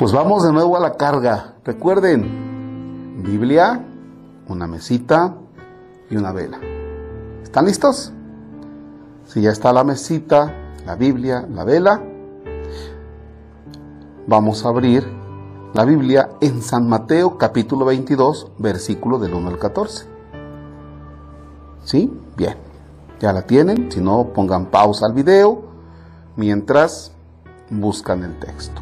Pues vamos de nuevo a la carga. Recuerden, Biblia, una mesita y una vela. ¿Están listos? Si ya está la mesita, la Biblia, la vela, vamos a abrir la Biblia en San Mateo capítulo 22, versículo del 1 al 14. ¿Sí? Bien. Ya la tienen. Si no, pongan pausa al video mientras buscan el texto.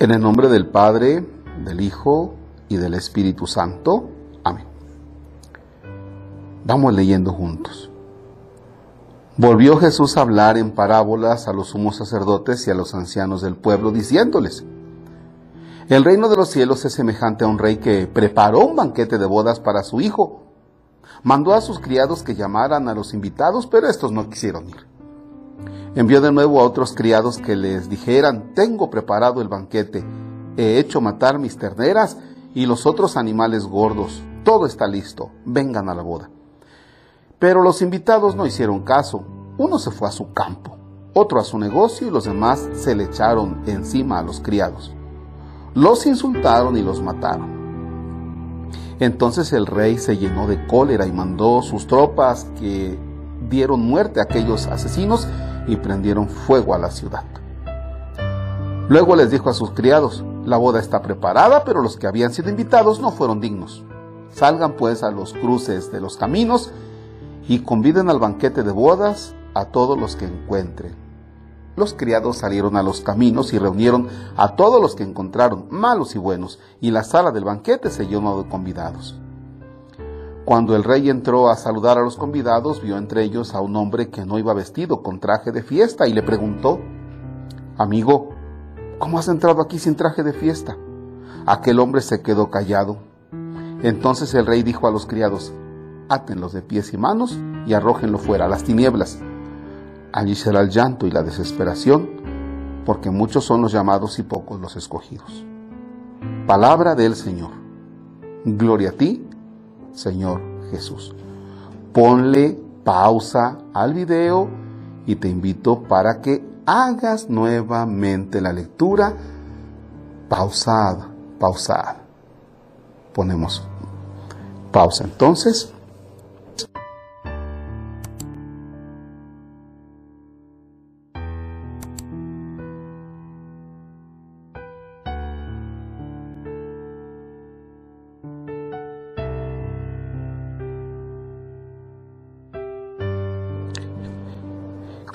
En el nombre del Padre, del Hijo y del Espíritu Santo. Amén. Vamos leyendo juntos. Volvió Jesús a hablar en parábolas a los sumos sacerdotes y a los ancianos del pueblo, diciéndoles, El reino de los cielos es semejante a un rey que preparó un banquete de bodas para su hijo. Mandó a sus criados que llamaran a los invitados, pero estos no quisieron ir. Envió de nuevo a otros criados que les dijeran, tengo preparado el banquete, he hecho matar mis terneras y los otros animales gordos, todo está listo, vengan a la boda. Pero los invitados no hicieron caso, uno se fue a su campo, otro a su negocio y los demás se le echaron encima a los criados. Los insultaron y los mataron. Entonces el rey se llenó de cólera y mandó sus tropas que dieron muerte a aquellos asesinos y prendieron fuego a la ciudad. Luego les dijo a sus criados, la boda está preparada, pero los que habían sido invitados no fueron dignos. Salgan pues a los cruces de los caminos y conviden al banquete de bodas a todos los que encuentren. Los criados salieron a los caminos y reunieron a todos los que encontraron, malos y buenos, y la sala del banquete se llenó de convidados. Cuando el rey entró a saludar a los convidados, vio entre ellos a un hombre que no iba vestido con traje de fiesta y le preguntó, Amigo, ¿cómo has entrado aquí sin traje de fiesta? Aquel hombre se quedó callado. Entonces el rey dijo a los criados, Átenlos de pies y manos y arrójenlo fuera a las tinieblas. Allí será el llanto y la desesperación, porque muchos son los llamados y pocos los escogidos. Palabra del Señor. Gloria a ti, Señor Jesús. Ponle pausa al video y te invito para que hagas nuevamente la lectura pausada, pausada. Ponemos pausa entonces.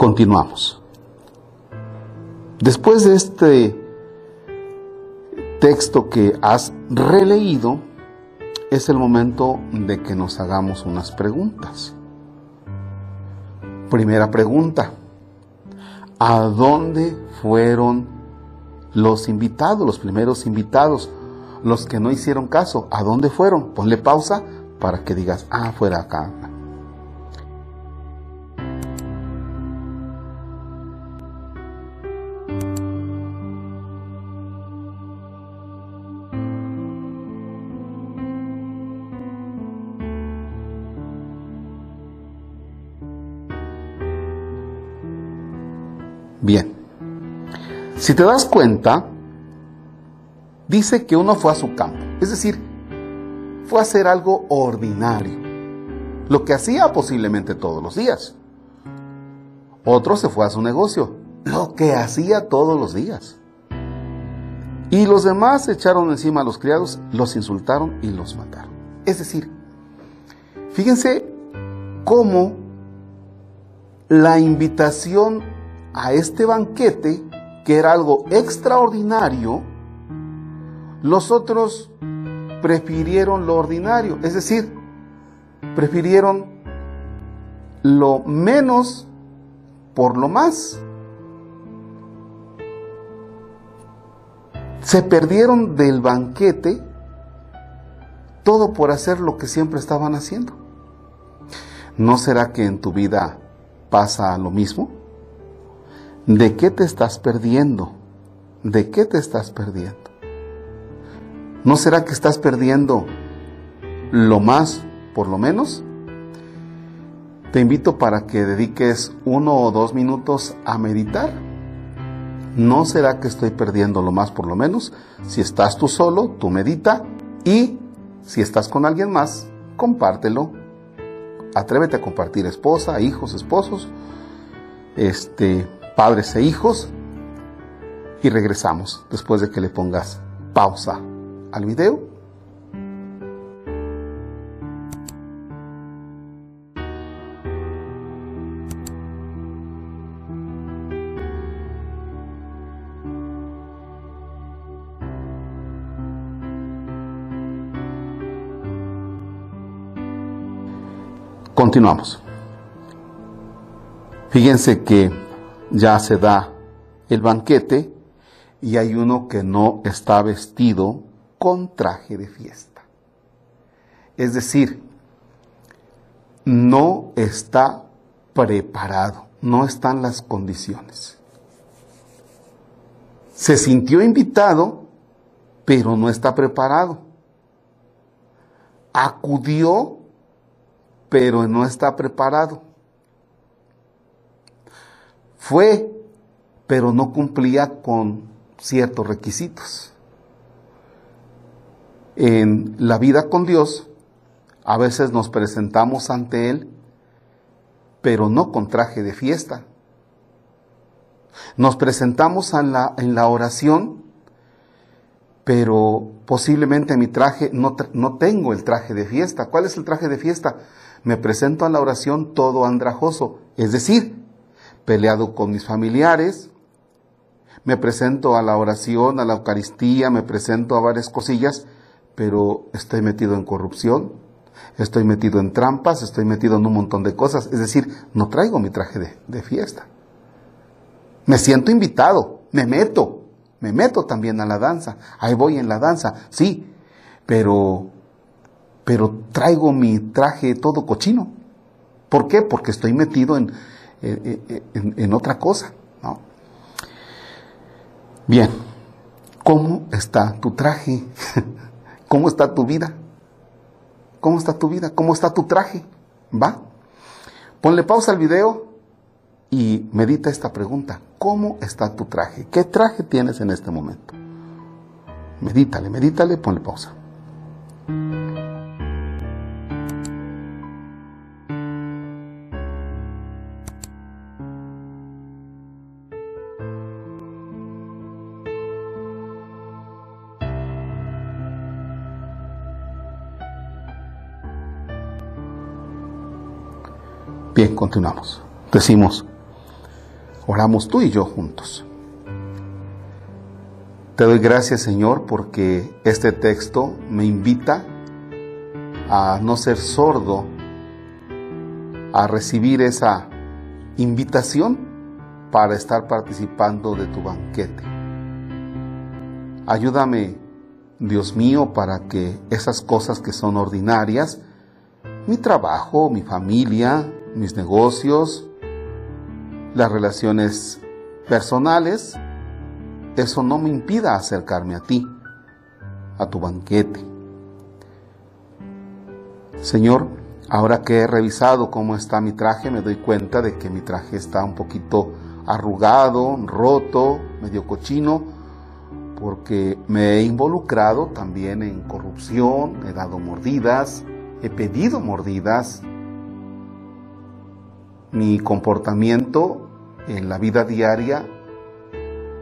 Continuamos. Después de este texto que has releído, es el momento de que nos hagamos unas preguntas. Primera pregunta, ¿a dónde fueron los invitados, los primeros invitados, los que no hicieron caso? ¿A dónde fueron? Ponle pausa para que digas, ah, fuera acá. Bien, si te das cuenta, dice que uno fue a su campo, es decir, fue a hacer algo ordinario, lo que hacía posiblemente todos los días. Otro se fue a su negocio, lo que hacía todos los días. Y los demás echaron encima a los criados, los insultaron y los mataron. Es decir, fíjense cómo la invitación a este banquete, que era algo extraordinario, los otros prefirieron lo ordinario, es decir, prefirieron lo menos por lo más. Se perdieron del banquete todo por hacer lo que siempre estaban haciendo. ¿No será que en tu vida pasa lo mismo? ¿De qué te estás perdiendo? ¿De qué te estás perdiendo? ¿No será que estás perdiendo lo más, por lo menos? Te invito para que dediques uno o dos minutos a meditar. ¿No será que estoy perdiendo lo más, por lo menos? Si estás tú solo, tú medita y si estás con alguien más, compártelo. Atrévete a compartir esposa, hijos, esposos, este, padres e hijos. Y regresamos después de que le pongas pausa al video Continuamos. Fíjense que ya se da el banquete y hay uno que no está vestido con traje de fiesta. Es decir, no está preparado, no están las condiciones. Se sintió invitado, pero no está preparado. Acudió pero no está preparado. Fue, pero no cumplía con ciertos requisitos. En la vida con Dios, a veces nos presentamos ante Él, pero no con traje de fiesta. Nos presentamos en la, oración, pero posiblemente mi traje, no, no tengo el traje de fiesta. ¿Cuál es el traje de fiesta? me presento a la oración todo andrajoso, es decir, peleado con mis familiares, me presento a la oración, a la Eucaristía, me presento a varias cosillas, pero estoy metido en corrupción, estoy metido en trampas, estoy metido en un montón de cosas, es decir, no traigo mi traje de, fiesta. Me siento invitado, me meto, me meto también a la danza, ahí voy en la danza, sí, pero pero traigo mi traje todo cochino. ¿Por qué? Porque estoy metido en, en, otra cosa. ¿no? Bien, ¿cómo está tu traje? ¿Cómo está tu vida? ¿Cómo está tu vida? ¿Cómo está tu traje? ¿Va? Ponle pausa al video y medita esta pregunta. ¿Cómo está tu traje? ¿Qué traje tienes en este momento? Medítale, medítale, ponle pausa. Bien, continuamos. Decimos, oramos tú y yo juntos. Te doy gracias Señor porque este texto me invita a no ser sordo, a recibir esa invitación para estar participando de tu banquete. Ayúdame, Dios mío, para que esas cosas que son ordinarias, mi trabajo, mi familia, mis negocios, las relaciones personales, eso no me impida acercarme a ti, a tu banquete. Señor, ahora que he revisado cómo está mi traje, me doy cuenta de que mi traje está un poquito arrugado, roto, medio cochino, porque me he involucrado también en corrupción, he dado mordidas, he pedido mordidas, mi comportamiento en la vida diaria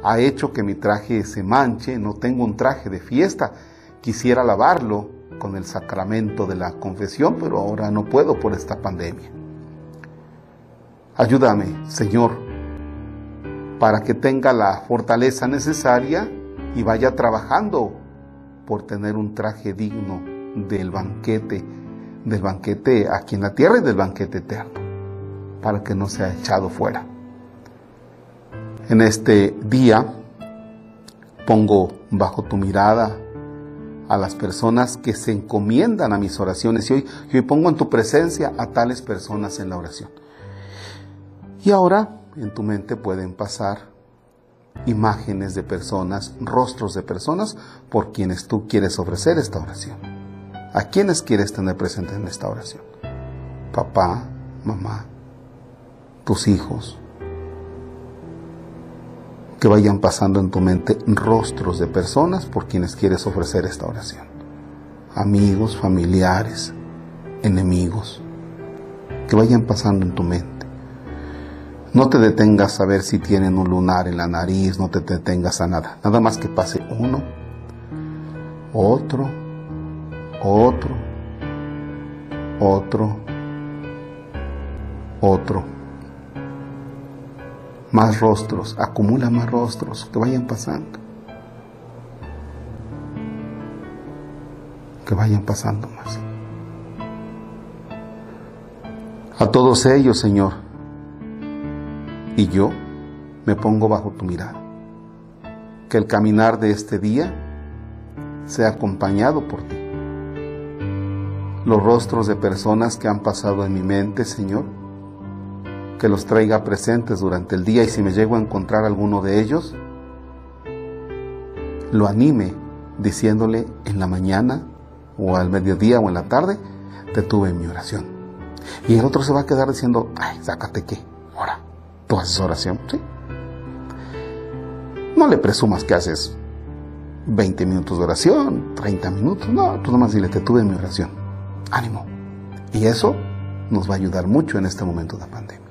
ha hecho que mi traje se manche, no tengo un traje de fiesta, quisiera lavarlo con el sacramento de la confesión, pero ahora no puedo por esta pandemia. Ayúdame, Señor, para que tenga la fortaleza necesaria y vaya trabajando por tener un traje digno del banquete, del banquete aquí en la tierra y del banquete eterno para que no sea echado fuera. En este día pongo bajo tu mirada a las personas que se encomiendan a mis oraciones y hoy, pongo en tu presencia a tales personas en la oración. Y ahora en tu mente pueden pasar imágenes de personas, rostros de personas por quienes tú quieres ofrecer esta oración. ¿A quiénes quieres tener presentes en esta oración? Papá, mamá, tus hijos. Que vayan pasando en tu mente rostros de personas por quienes quieres ofrecer esta oración. Amigos, familiares, enemigos. Que vayan pasando en tu mente. No te detengas a ver si tienen un lunar en la nariz, no te detengas a nada. Nada más que pase uno, otro, otro, otro, otro. Más rostros, acumula más rostros que vayan pasando. Que vayan pasando más. A todos ellos, Señor, y yo me pongo bajo tu mirada. Que el caminar de este día sea acompañado por ti. Los rostros de personas que han pasado en mi mente, Señor, que los traiga presentes durante el día y si me llego a encontrar alguno de ellos, lo anime diciéndole en la mañana o al mediodía o en la tarde, te tuve en mi oración. Y el otro se va a quedar diciendo, ay, sácate qué, ahora ¿Tú haces oración? Sí. No le presumas que haces 20 minutos de oración, 30 minutos. No, tú nomás dile, te tuve en mi oración. Ánimo. Y eso nos va a ayudar mucho en este momento de pandemia.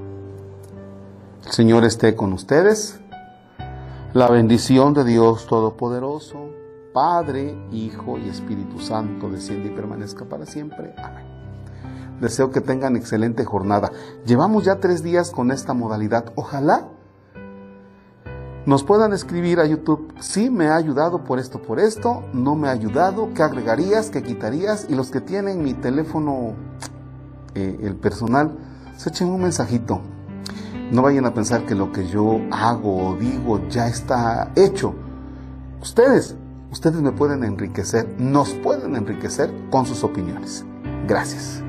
El Señor esté con ustedes. La bendición de Dios Todopoderoso, Padre, Hijo y Espíritu Santo, desciende y permanezca para siempre. Amén. Deseo que tengan excelente jornada. Llevamos ya tres días con esta modalidad. Ojalá nos puedan escribir a YouTube. Sí, me ha ayudado por esto, por esto. No me ha ayudado. ¿Qué agregarías? ¿Qué quitarías? Y los que tienen mi teléfono, eh, el personal, se echen un mensajito. No vayan a pensar que lo que yo hago o digo ya está hecho. Ustedes, ustedes me pueden enriquecer, nos pueden enriquecer con sus opiniones. Gracias.